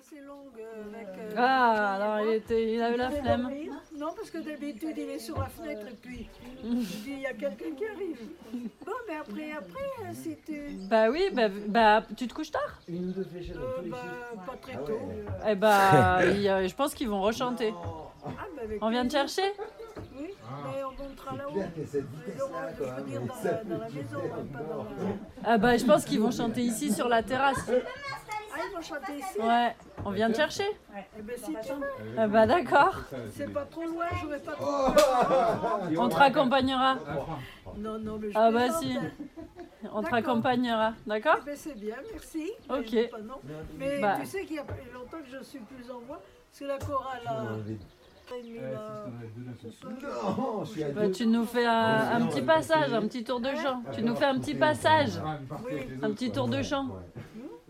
assez longue euh, avec. euh, Ah, alors il, était, il avait la flemme. Non, parce que d'habitude, il est sur la fenêtre et puis je dis, il y a quelqu'un qui arrive. Bon, mais après, après, euh, si tu. Bah oui, bah, bah tu te couches tard? Euh, bah, pas très tôt. Eh bah, il je pense qu'ils vont rechanter. Ah, bah, On vient te chercher? Oui, mais on montera là-haut. Dans dans la maison, hein, pas dans la. Ah bah je pense qu'ils vont chanter ici sur la terrasse. Ils vont chanter ici Ouais, on vient te chercher Eh ben, si tu veux. Ah bah d'accord, C'est pas trop loin, je vais pas trop Oh. on te raccompagnera. Non, non, mais je Ah bah plaisante, si. On te D'accord. raccompagnera, d'accord Eh ben, c'est bien, merci. Ok. Mais, pas non. Mais Bah. tu sais qu'il y a pas longtemps que je suis plus en voix, parce que la chorale a mis là, ce soir. Non, je suis à Bah, deux. Tu nous fais un, un petit passage, un petit tour de chant. Tu nous fais un petit passage, un petit tour de chant.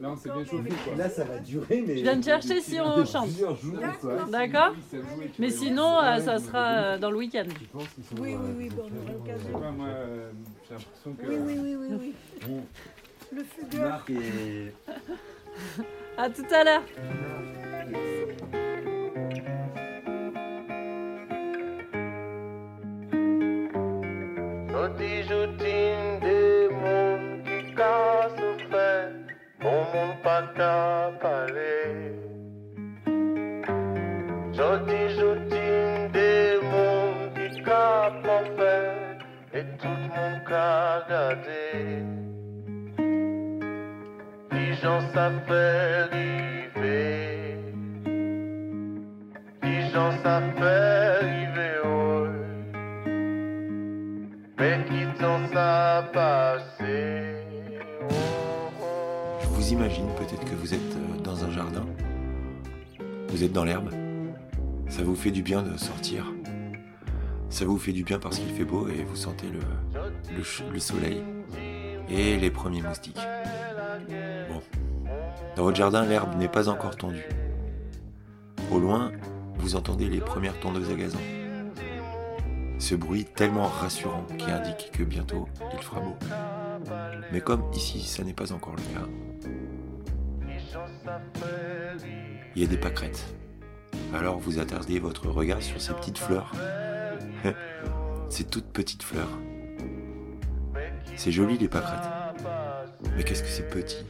Là, on s'est bien chauffé, quoi. Là, ça va durer, mais. Je viens te chercher si on chante. Plusieurs jours, quoi. D'accord Mais sinon, euh, ça sera euh, dans le week-end. Oui, oui, euh, oui, bon, on aura Je sais l'occasion. pas, moi, euh, j'ai l'impression que. Oui, oui, oui, oui, oui. Le fugueur. Marc et. À tout à l'heure. Jodi joutin bon moun pa ka pale. Jodi joutin de moun ki ka profè, et tout moun ka gade. Ki jan sa fè rive, ki jan sa fè rive oy. Qui t'en ça passé Je vous imagine peut-être que vous êtes euh, dans un jardin. Vous êtes dans l'herbe. Ça vous fait du bien de sortir. Ça vous fait du bien parce qu'il fait beau et vous sentez le, soleil et les premiers moustiques. Bon. Dans votre jardin, l'herbe n'est pas encore tondue. Au loin, vous entendez les premières tondeuses à gazon. Ce bruit tellement rassurant qui indique que bientôt il fera beau. Mais comme ici, ça n'est pas encore le cas, il y a des pâquerettes. Alors vous attardez votre regard sur ces petites fleurs. ces toutes petites fleurs. C'est joli les pâquerettes. Mais qu'est-ce que c'est petit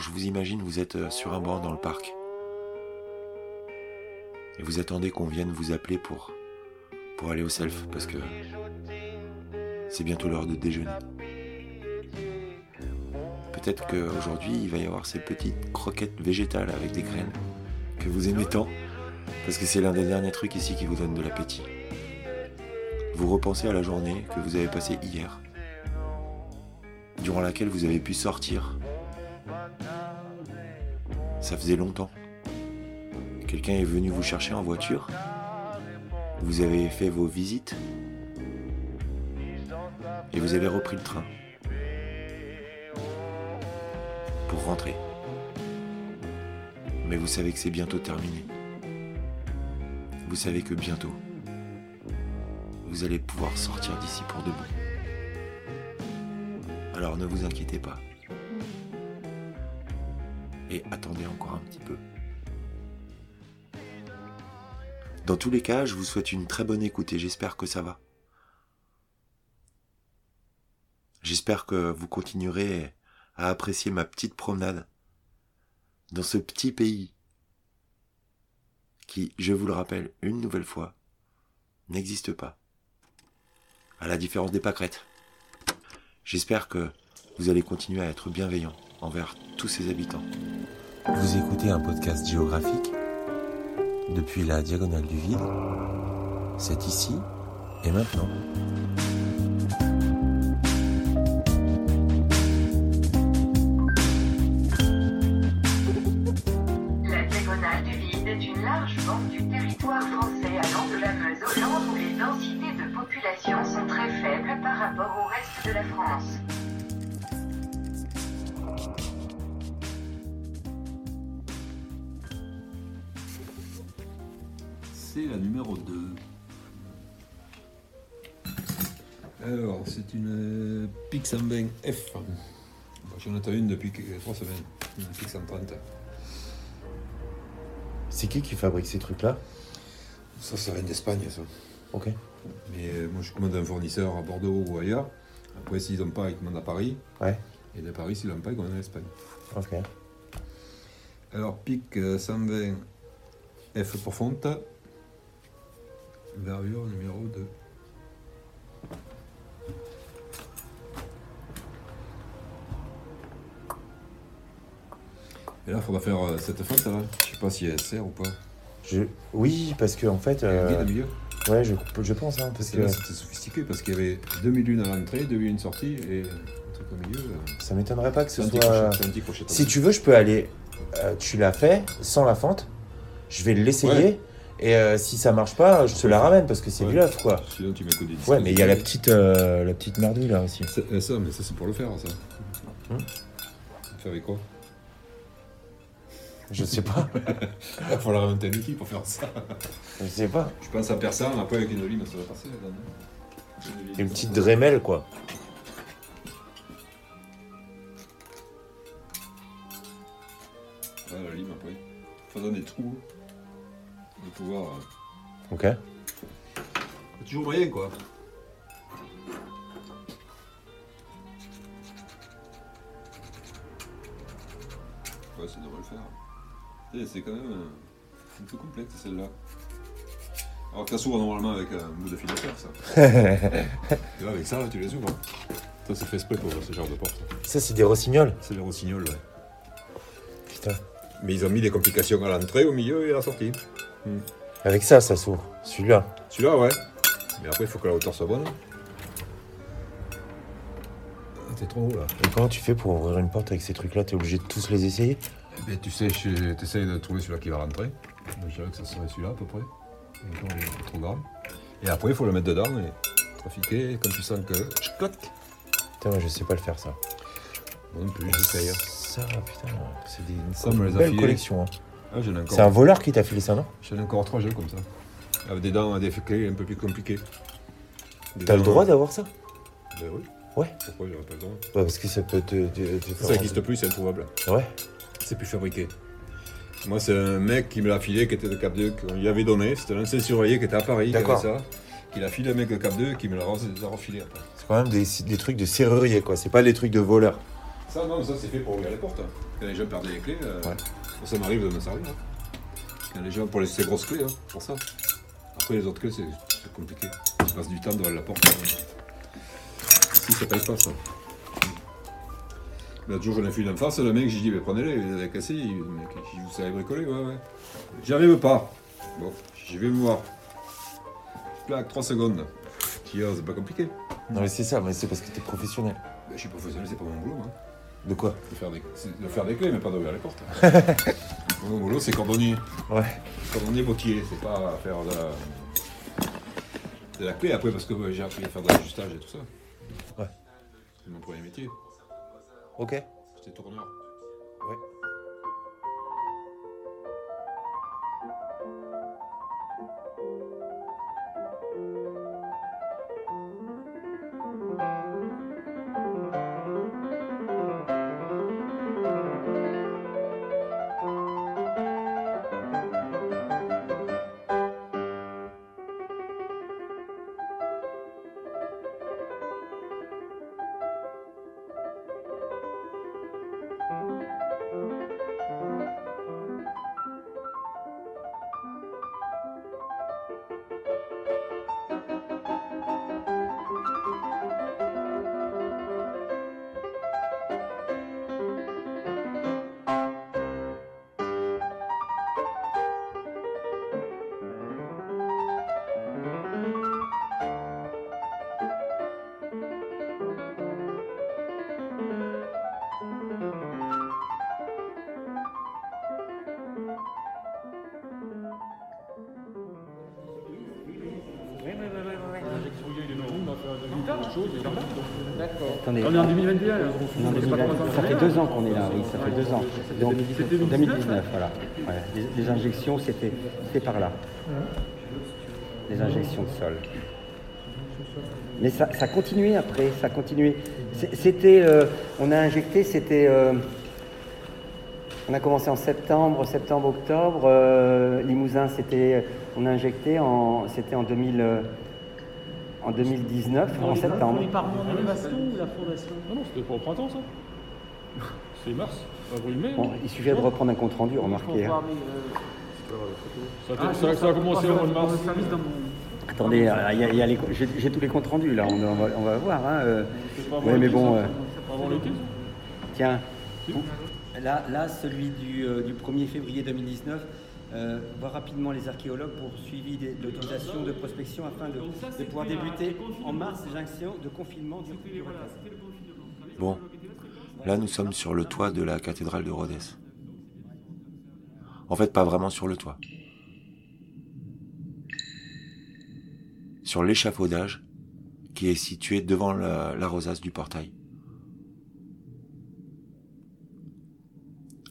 je vous imagine, vous êtes euh, sur un banc dans le parc. Et vous attendez qu'on vienne vous appeler pour, pour aller au self, parce que c'est bientôt l'heure de déjeuner. Peut-être qu'aujourd'hui, il va y avoir ces petites croquettes végétales avec des graines que vous aimez tant, parce que c'est l'un des derniers trucs ici qui vous donne de l'appétit. Vous repensez à la journée que vous avez passée hier, durant laquelle vous avez pu sortir. Ça faisait longtemps. Quelqu'un est venu vous chercher en voiture? Vous avez fait vos visites? Et vous avez repris le train? Pour rentrer. Mais vous savez que c'est bientôt terminé. Vous savez que bientôt, vous allez pouvoir sortir d'ici pour de bon. Alors ne vous inquiétez pas. Et attendez encore un petit peu. Dans tous les cas, je vous souhaite une très bonne écoute et j'espère que ça va. J'espère que vous continuerez à apprécier ma petite promenade dans ce petit pays qui, je vous le rappelle une nouvelle fois, n'existe pas. À la différence des pâquerettes. J'espère que vous allez continuer à être bienveillant envers tous ses habitants. Vous écoutez un podcast géographique depuis la diagonale du vide, c'est ici et maintenant. La diagonale du vide est une large bande du territoire français allant de la Meuse au Land où les densités de population sont très faibles par rapport au reste de la France. C'est la numéro 2. Alors, c'est une euh, Pic 120 F. J'en ai une depuis 3 semaines. Une Pic 130. C'est qui qui fabrique ces trucs-là? Ça, ça vient d'Espagne, ça. Ok. Mais euh, moi, je commande un fournisseur à Bordeaux ou ailleurs. Après, s'ils n'ont pas, ils commandent à Paris. Ouais. Et de Paris, pas, ils commandent à l'Espagne. Ok. Alors, Pic euh, 120 F pour. Vervure numéro 2. Et là, il faudra faire euh, cette fonte là. Je sais pas si elle sert ou pas. Je... Oui, parce que en fait, Il y a euh, ouais, je, je pense, hein, parce que c'était sophistiqué parce qu'il y avait 2001 à l'entrée, 2001 sortie et truc au milieu. euh, ça m'étonnerait pas que ce soit. crochet. crochet. Si tu veux, je peux aller. euh, tu l'as fait sans la fente. Je vais l'essayer. Ouais. Et euh, si ça marche pas, je te la ramène parce que c'est Ouais. du neuf, quoi. Sinon, tu des. Ouais, mais il y a la petite, euh, la petite merdouille là aussi. Ça, euh, ça, mais ça, c'est pour le faire, ça. Hum. Faire avec quoi? Je sais pas. Il falloir inventer un outil pour faire ça. je sais pas. Je pense à personne, après avec une lime, ça va passer. là, Une petite Dremel, quoi. Dans des trous. De pouvoir. euh, Ok. y a toujours moyen, quoi. Ouais, ça devrait le faire. Et C'est quand même euh, un peu complexe, celle-là. Alors que ça s'ouvre normalement avec un bout de fer, ça. Et là, avec ça, là, tu les ouvres. Ça, c'est fait exprès pour ce genre de porte. Ça, c'est des rossignols. C'est les rossignols, ouais. Mais ils ont mis des complications à l'entrée, au milieu et à la sortie. Avec ça, ça s'ouvre. Celui-là. Celui-là, ouais. Mais après, il faut que la hauteur soit bonne. Ah, t'es trop haut, là. Et comment tu fais pour ouvrir une porte avec ces trucs-là? T'es obligé de tous les essayer? Eh bien, tu sais, tu essayes de trouver celui-là qui va rentrer. Je dirais que ça serait celui-là, à peu près. Donc, il est trop grand. Et après, il faut le mettre dedans et trafiquer quand tu sens que... Clac Putain, moi, je sais pas le faire, ça. Bon, non plus, j'essaye. Ça, putain, c'est des une Ça, a belle collection. hein. Ah, j'en ai encore... C'est un voleur qui t'a filé ça, non? J'en ai encore trois jeux comme ça. Avec des dents, des clés un peu plus compliquées. T'as le droit d'avoir ça? Ben oui. Ouais. Pourquoi j'aurais pas le droit? Ouais, parce que ça peut te. te- te faire- Ça n'existe plus, c'est introuvable. Ouais. C'est plus fabriqué. Moi, c'est un mec qui me l'a filé, qui était de Cap 2, qu'on lui avait donné. C'était un ancien surveillé qui était à Paris, qui avait ça. Qui l'a filé un mec de Cap 2 qui me l'a re- refilé après. C'est quand même des, des trucs de serrurier, quoi. C'est pas des trucs de voleur. Ça, non, ça c'est fait pour ouvrir les portes. Quand les gens perdaient les clés, euh, Ouais. ça m'arrive de me servir. hein. Quand les gens, pour les, ces grosses clés, hein, pour ça. Après, les autres clés, c'est compliqué. Tu passes du temps devant la porte. hein. Ici, ça paye pas ça. L'autre jour, j'en ai fait une en face, le mec, j'ai dit, mais prenez-les, il les a cassés. Il le mec, dit, vous savez bricoler Ouais, ouais. J'y arrive pas. Bon, j'y vais me voir. Plaque, 3 secondes. Ah, c'est pas compliqué. Non, mais c'est ça, mais c'est parce que t'es professionnel. Ben, je suis professionnel, c'est pas mon boulot. Hein. De quoi De faire, des, de faire des clés, mais pas d'ouvrir les portes. Mon boulot, c'est cordonnier. Ouais. Cordonnier bottier, c'est pas faire de la, de la clé après, parce que ouais, j'ai appris à faire de l'ajustage et tout ça. Ouais. C'est mon premier métier. Ok. J'étais tourneur. Ouais. Attendez. On est en 2021 là. On est en 2020. Ça fait deux ans qu'on est là, oui, ça fait deux ans. Donc 2019, voilà. Ouais, Les, les injections, c'était par là. Les injections de sol. Mais ça, ça continuait après, ça continuait. C'était, euh, on a injecté, c'était, euh, on a commencé en septembre, septembre, octobre. euh, Limousin, c'était, on a injecté en, c'était en 2000, euh, en 2019, en septembre. par ou la fondation Non, non, c'était pas au printemps ça. C'est mars, avril, mai. Bon, il suffit de reprendre un compte rendu, remarquez. hein. Ça, a- ça- ça a commencé au mois de mars. Attendez, euh, il y a- il y a les j'ai j'ai tous les comptes rendus là, on, on va, on va voir. Hein, euh. Ouais, mais bon, euh, C'est pas avant l'été ça tiens, là, là, celui du, euh, du 1er février 2019, euh, voir rapidement les archéologues pour suivi des- de prospection afin de, de pouvoir débuter en mars les actions de confinement du, du. Bon, là nous sommes sur le toit de la cathédrale de Rhodes. En fait, pas vraiment sur le toit. Sur l'échafaudage qui est situé devant la, la rosace du portail.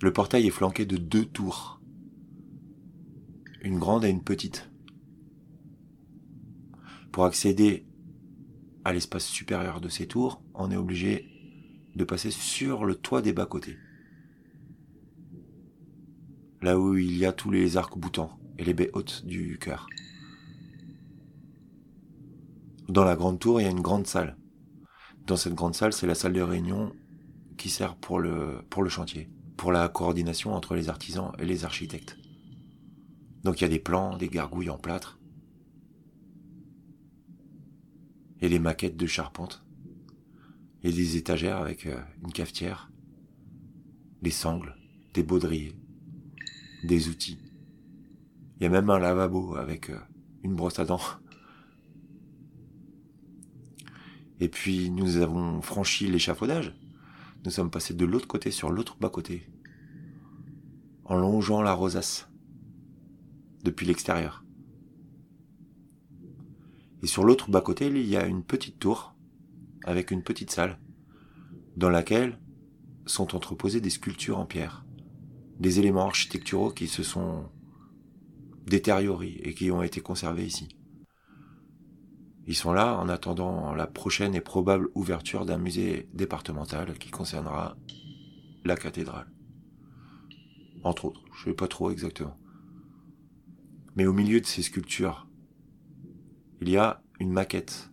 Le portail est flanqué de deux tours. Une grande et une petite. Pour accéder à l'espace supérieur de ces tours, on est obligé de passer sur le toit des bas-côtés. Là où il y a tous les arcs boutants et les baies hautes du chœur. Dans la grande tour, il y a une grande salle. Dans cette grande salle, c'est la salle de réunion qui sert pour le, pour le chantier, pour la coordination entre les artisans et les architectes. Donc il y a des plans, des gargouilles en plâtre, et des maquettes de charpente, et des étagères avec euh, une cafetière, des sangles, des baudriers, des outils. Il y a même un lavabo avec euh, une brosse à dents. Et puis nous avons franchi l'échafaudage. Nous sommes passés de l'autre côté sur l'autre bas-côté, en longeant la rosace depuis l'extérieur. Et sur l'autre bas-côté, il y a une petite tour avec une petite salle dans laquelle sont entreposées des sculptures en pierre, des éléments architecturaux qui se sont détériorés et qui ont été conservés ici. Ils sont là en attendant la prochaine et probable ouverture d'un musée départemental qui concernera la cathédrale. Entre autres, je sais pas trop exactement. Mais au milieu de ces sculptures, il y a une maquette.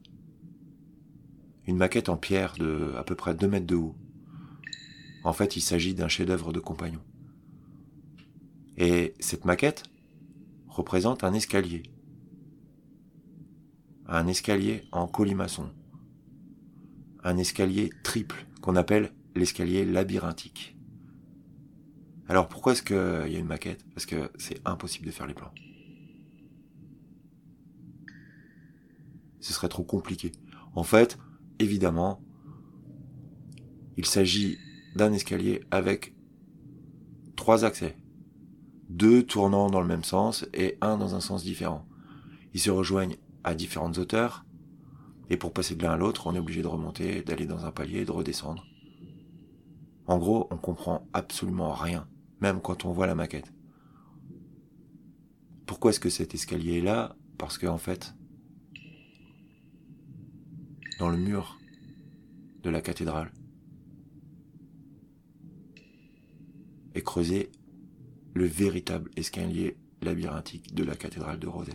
Une maquette en pierre de à peu près 2 mètres de haut. En fait, il s'agit d'un chef-d'œuvre de compagnon. Et cette maquette représente un escalier. Un escalier en colimaçon. Un escalier triple qu'on appelle l'escalier labyrinthique. Alors pourquoi est-ce qu'il y a une maquette? Parce que c'est impossible de faire les plans. Ce serait trop compliqué. En fait, évidemment, il s'agit d'un escalier avec trois accès. Deux tournant dans le même sens et un dans un sens différent. Ils se rejoignent à différentes hauteurs. Et pour passer de l'un à l'autre, on est obligé de remonter, d'aller dans un palier, de redescendre. En gros, on comprend absolument rien, même quand on voit la maquette. Pourquoi est-ce que cet escalier est là? Parce qu'en en fait, dans le mur de la cathédrale, est creusé le véritable escalier labyrinthique de la cathédrale de Rhodes.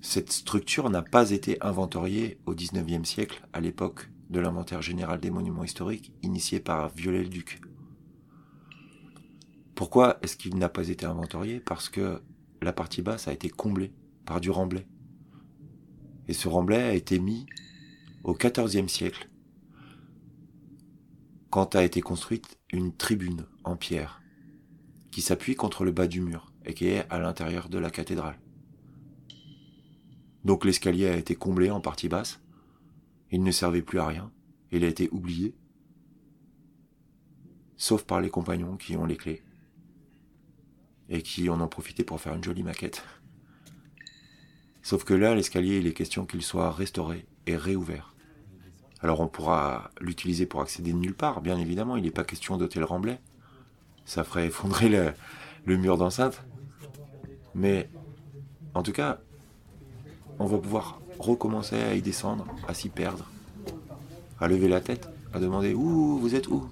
Cette structure n'a pas été inventoriée au XIXe siècle, à l'époque de l'inventaire général des monuments historiques initié par Viollet-le-Duc. Pourquoi est-ce qu'il n'a pas été inventorié? Parce que la partie basse a été comblée par du remblai. Et ce remblai a été mis au XIVe siècle, quand a été construite une tribune en pierre, qui s'appuie contre le bas du mur et qui est à l'intérieur de la cathédrale. Donc l'escalier a été comblé en partie basse, il ne servait plus à rien, il a été oublié, sauf par les compagnons qui ont les clés et qui en ont profité pour faire une jolie maquette. Sauf que là, l'escalier, il est question qu'il soit restauré et réouvert. Alors on pourra l'utiliser pour accéder de nulle part, bien évidemment, il n'est pas question d'hôtel Remblai. Ça ferait effondrer le, le mur d'enceinte. Mais en tout cas, on va pouvoir recommencer à y descendre, à s'y perdre, à lever la tête, à demander où vous êtes où?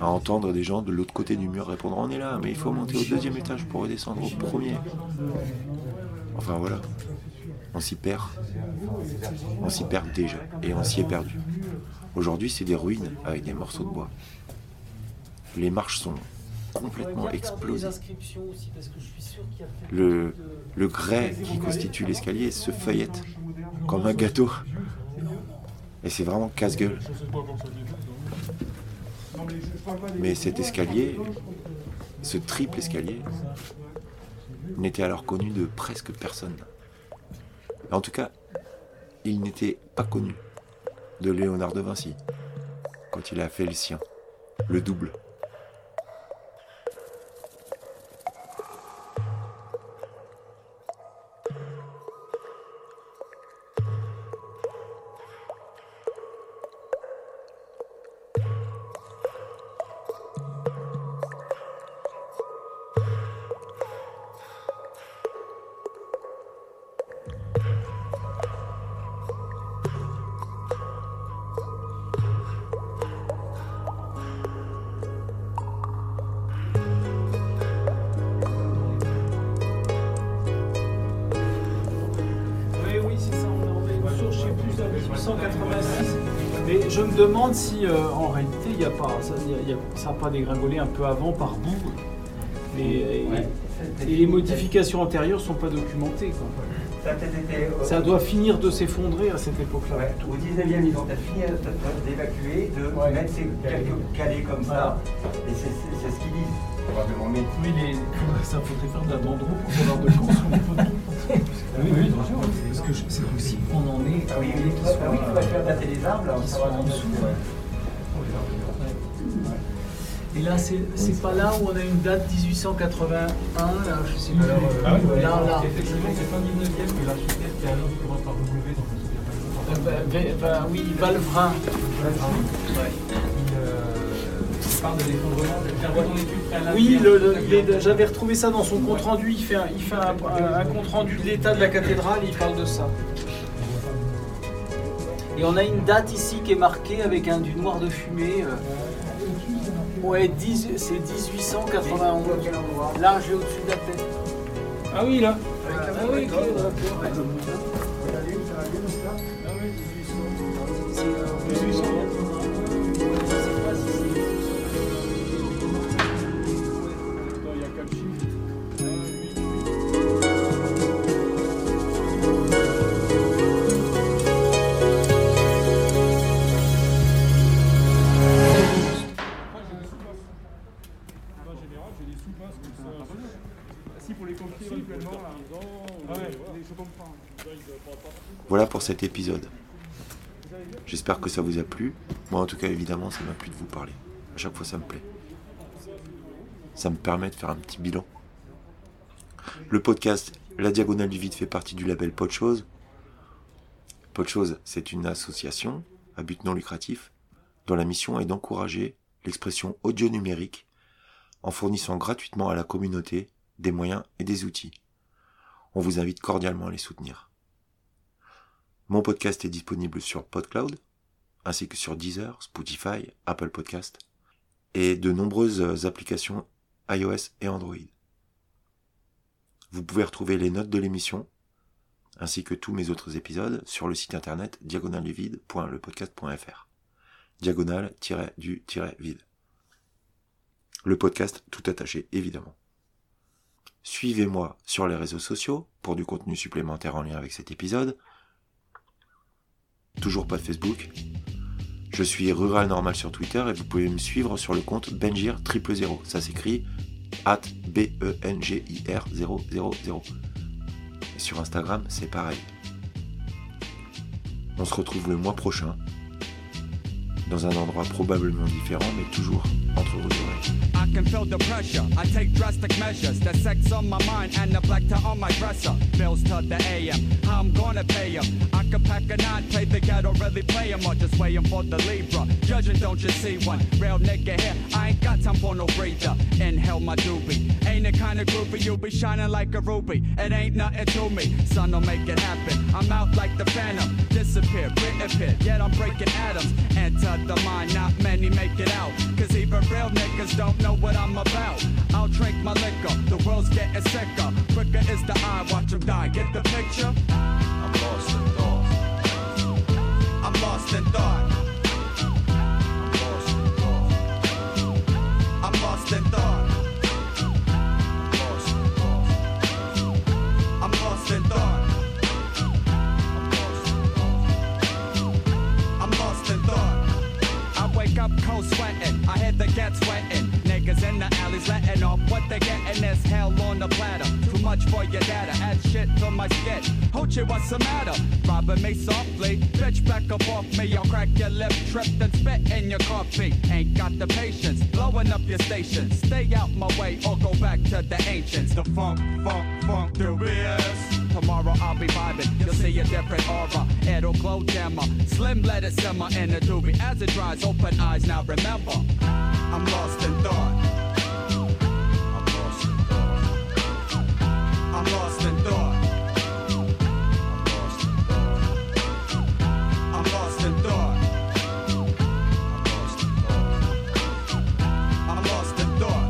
À entendre des gens de l'autre côté du mur répondre on est là, mais il faut monter au deuxième étage pour redescendre au premier. Enfin voilà, on s'y perd. On s'y perd déjà, et on s'y est perdu. Aujourd'hui, c'est des ruines avec des morceaux de bois. Les marches sont complètement explosées. Le, le grès qui constitue l'escalier se feuillette comme un gâteau. Et c'est vraiment casse-gueule. Mais cet escalier, ce triple escalier, n'était alors connu de presque personne. En tout cas, il n'était pas connu de Léonard de Vinci quand il a fait le sien, le double. Mais je me demande si euh, en réalité il n'y a pas ça, n'a pas dégringolé un peu avant par bout. Et, et, les modifications antérieures sont pas documentées. Euh, ça, doit finir de s'effondrer à cette époque-là. Au 19e, ils ont peut-être fini euh, d'évacuer, de mettre ces quelques calés comme ça. Et c'est ce qu'ils disent. Probablement. Mais oui, les... ça faudrait faire de la bandeau pour avoir de le oui, oui, bien sûr que je- c'est possible qu'on en ait. Ah oui, oui, ah oui, il faudrait faire dater les arbres, Qui sont en dessous. ouais. Et là, c'est c'est pas là où on a une date 1881, là, je sais pas. Ah oui, là, là. Effectivement, c'est fin 19e que l'architecte qui alors commence par W, donc pas. Euh, bah, bah, bah, oui, Valvrin. Ouais. Parle de étude. Oui, j'avais retrouvé ça dans son compte rendu. Il fait un, il fait un, un- un compte rendu de l'état de la cathédrale. Il parle de ça. Et on a une date ici qui est marquée avec un du noir de fumée. euh. Ouais, 10 c'est 1891. Là, j'ai au-dessus de la tête. Ah oui, là. Ah oui, ok, d'accord. Cet épisode. J'espère que ça vous a plu. Moi, en tout cas, évidemment, ça m'a plu de vous parler. À chaque fois, ça me plaît. Ça me permet de faire un petit bilan. Le podcast La Diagonale du Vide fait partie du label Podchose. Podchose, c'est une association à but non lucratif dont la mission est d'encourager l'expression audio numérique en fournissant gratuitement à la communauté des moyens et des outils. On vous invite cordialement à les soutenir. Mon podcast est disponible sur PodCloud, ainsi que sur Deezer, Spotify, Apple Podcast, et de nombreuses applications iOS et Android. Vous pouvez retrouver les notes de l'émission, ainsi que tous mes autres épisodes, sur le site internet diagonalduvide.lepodcast.fr. Diagonale-du-vide. Le podcast tout attaché, évidemment. Suivez-moi sur les réseaux sociaux pour du contenu supplémentaire en lien avec cet épisode. Toujours pas de Facebook. Je suis Rural Normal sur Twitter et vous pouvez me suivre sur le compte Benjir 000. Ça s'écrit at B-E-N-G-I-R 000. Et sur Instagram, c'est pareil. On se retrouve le mois prochain. Dans un endroit probablement différent, mais toujours entre vos oreilles. I can feel the pressure. I take drastic measures. The sex on my mind and the black tie on my dresser. Bills to the AM. How I'm gonna pay 'em. I can pack a nine, play the ghetto, really play 'em, or just waiting for the Libra. Judging, don't you see one? Real nigga here. I ain't got time for no breather. Inhale my doobie. Ain't the kind of groupie you'll be shining like a ruby. It ain't nothing to me. Son, will make it happen. I'm out like the phantom. Disappear, reappear. Yet I'm breaking atoms. Enter the mind, not many make it out. Cause even real niggas don't know what I'm about. I'll drink my liquor. The world's getting sicker. Quicker is the eye, watch 'em die. Get the picture? I'm lost in thought. I'm lost in thought. Up cold sweating. I had the get sweating. Niggas in the alleys letting off what they getting is hell on the platter. Too much for your data. Add shit to my skit. Hoochie, what's the matter? Robbing me softly. Bitch, back up off me. I'll crack your lip, trip, and spit in your coffee. Ain't got the patience. Blowing up your station. Stay out my way or go back to the ancients. The funk, funk, funk, the BS. Tomorrow I'll be vibing, you'll see a different aura. It'll glow dimmer, slim let it simmer in the doobie as it dries. Open eyes now, remember, I'm lost in thought. I'm lost in thought. I'm lost in thought. I'm lost in thought. I'm lost in thought.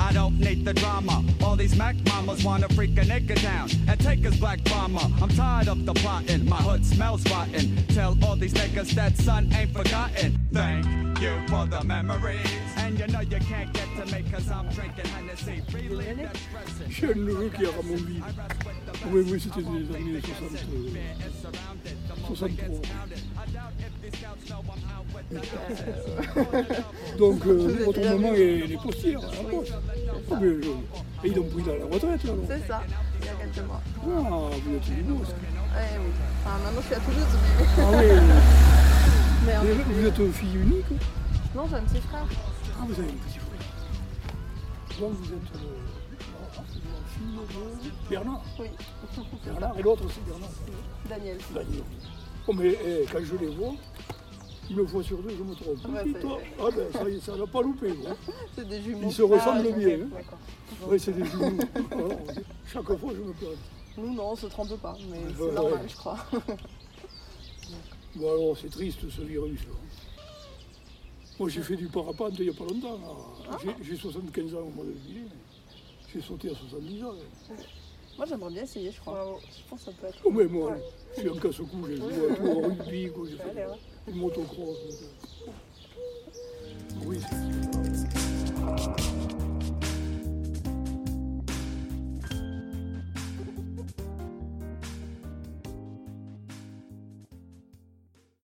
I don't need the drama. All these Mac mamas wanna freak a nigga down and take his black bomber. I'm tired of the plotting. My hood smells rotten. Tell all these niggas that son ain't forgotten. Thank you for the memories. And you know you can't get to me cause I'm drinking Hennessy. Relieve that stressing. J'aime le jeu qui a Ramondi. Oui, oui, c'était des années 60, euh, 63. Donc, euh, votre maman est, est postière à la. Ah, mais, euh, et ils l'ont pris dans la retraite, alors. C'est ça, il y a quelques mois. Ah, vous êtes du boss. Eh oui. Enfin, maintenant je suis à Toulouse, mais. Ah oui. mais effet, vous êtes fille unique Non, j'ai un petit frère. Ah, vous avez un petit frère. Donc, vous êtes euh, la Bernard. Oui. Bernard et l'autre, c'est Bernard. Daniel. Daniel. Oh, mais eh, quand je les vois, une fois sur deux, je me trompe. Ouais, Putain, c'est- ah ben, ça y est, ça n'a pas loupé. hein. C'est des jumeaux. Ils se ressemblent Ah, bien. hein. Oui, c'est des jumeaux. Chaque fois, je me plante. Nous, non, on se trompe pas, mais c'est ouais. normal, je crois. Bon, alors, c'est triste, ce virus. là. Moi, j'ai fait du parapente il n'y a pas longtemps. là. J'ai- J'ai 75 ans au mois de juillet. J'ai sauté à 70 ans. là. Moi, j'aimerais bien essayer, je crois. Je pense que ça peut être. Oh, mais moi, Ouais. je suis un casse-cou. J'ai joué à tout au rugby, quoi, j'ai fait Allez, ouais. du motocross. Oui, c'est-